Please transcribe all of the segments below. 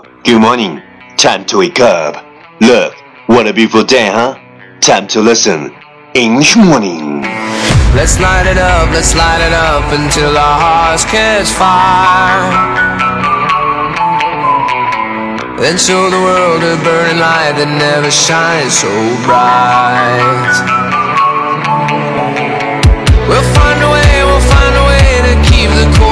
Good morning. Time to wake up. Look, what a beautiful day, huh? Time to listen. English morning. Let's light it up, let's light it up until our hearts catch fire. Then show the world a burning light that never shines so bright. We'll find a way, we'll find a way to keep the cold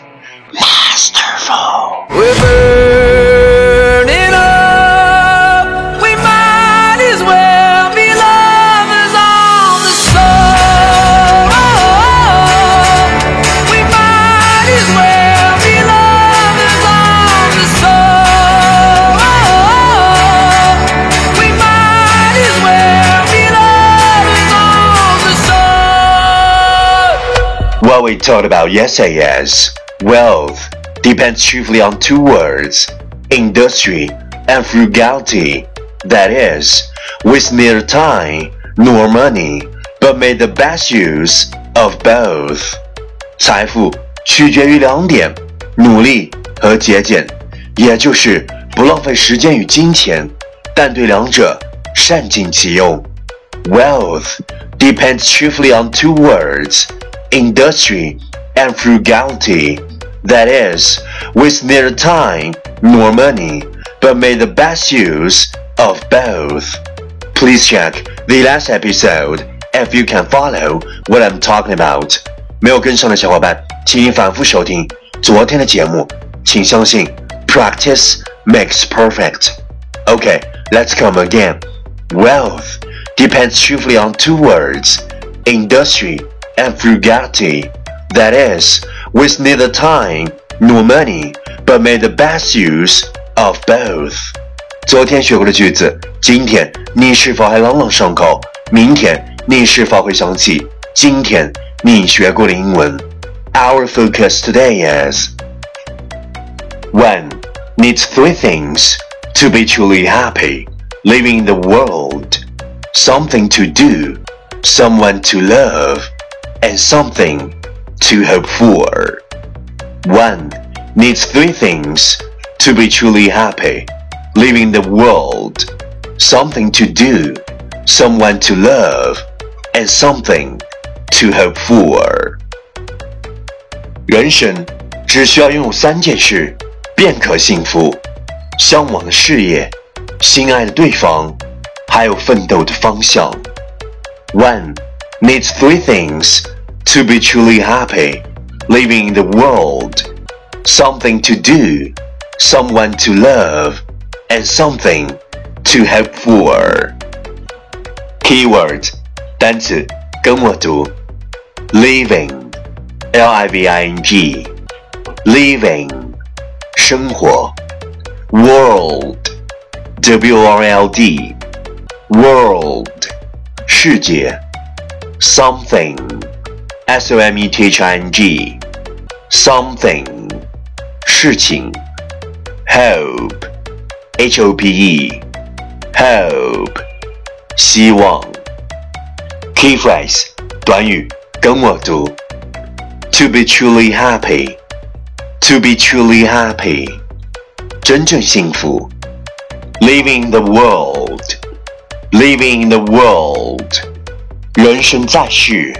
masterful. We're burning up. We might as well be lovers on the sun. We might as well be lovers on the sun. We might as well be lovers on the sun. What we talked about yesterday is wealth depends chiefly on two words industry and frugality. That is, with neither time nor money, but made the best use of both. 财富取决于两点：努力和节俭，也就是不浪费时间与金钱，但对两者善尽其用。Wealth depends chiefly on two words industry and frugality. That is, with neither time nor money, but made the best use of both. Please check the last episode if you can follow what I'm talking about. 没有跟上的小伙伴，请你反复收听昨天的节目。请相信，practice makes perfect. Okay, let's come again. Wealth depends chiefly on two words industry and frugality. That is, with neither time nor money, but made the best use of both. 昨天学过的句子，今天你是否还朗朗上口？明天你是否会想起今天你学过的英文？Our focus today is one needs three things to be truly happy living in the world something to do, someone to love, and something to hope for. One needs three things to be truly happy living in the world something to do, someone to love, and something to hope for. 人生只需要拥有三件事，便可幸福：向往的事业、心爱的对方，还有奋斗的方向。One needs three things to be truly happy living in the world something to do, someone to love, and something to hope for. Keyword 单词跟我读，living, l i v i n g, living 生活，world, w o r l d, world 世界，something, s o m e t h i n g, something 事情，hope, h o p e, hope 希望。Key phrase 短语跟我读，to be truly happy, to be truly happy 真正幸福。Living in the world, living in the world 人生在世。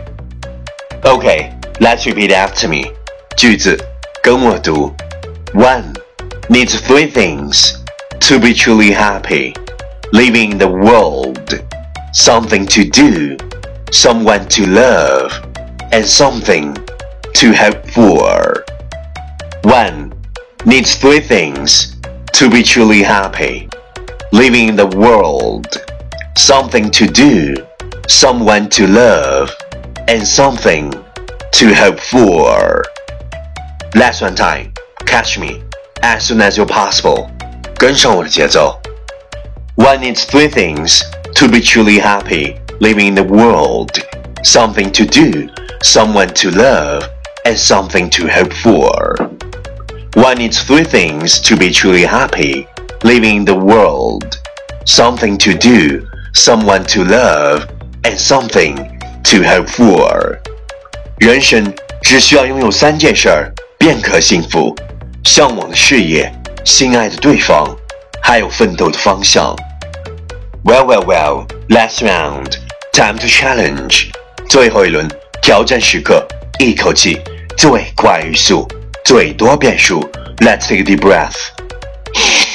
Okay, let's repeat after me 句子跟我读。One needs three things to be truly happy. Living in the world, something to do, someone to love, and something to hope for. One needs three things to be truly happy. Living in the world, something to do, someone to love, and something to hope for. Last one time, catch me as soon as you're possible. 跟上我的节奏。One needs three things to be truly happy living in the world: something to do, someone to love, and something to hope for. One needs three things to be truly happy living in the world: something to do, someone to love, and something to have four 人生只需要拥有三件事儿便可幸福：向往的事业、心爱的对方，还有奋斗的方向。Well, well, well. Last round. Time to challenge. 最后一轮挑战时刻，一口气最快语速，最多变数。Let's take a deep breath.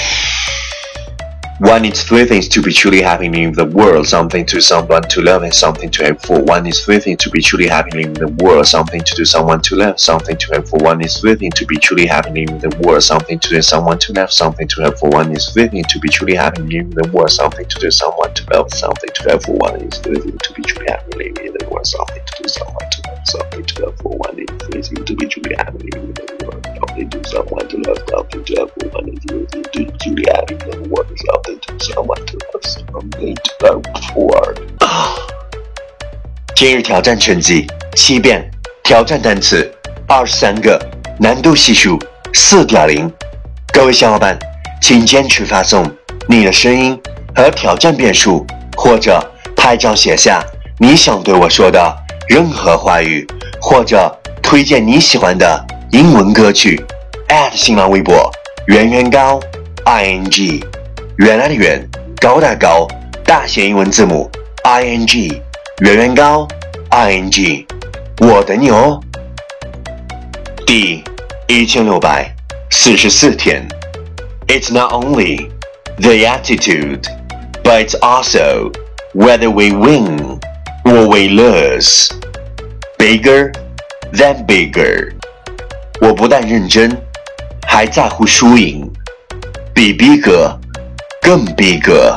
One needs three things to be truly happy in the world something to someone to love and something to have for. One needs three things to be truly happy in the world something to do someone to love, something to have for. One needs three things to be truly happy in the world something to do someone to love, something to have for. One needs three things to be truly happy in the world something to do someone to love, something to have for. One needs three things to be truly happy in the world something to do someone 今日挑战成绩七遍，挑战单词二十三个，难度系数四点零。各位小伙伴，请坚持发送你的声音和挑战遍数，或者拍照写下你想对我说的任何话语，或者推荐你喜欢的英文歌曲。新浪微博圆圆高 i n g，原来的圆，高大高，大写英文字母 i n g，圆圆高 i n g，我等你哦。第一千六百四十四天。It's not only the attitude, but it's also whether we win or we lose. Bigger than bigger. 我不但认真，还在乎输赢，比逼格更逼格。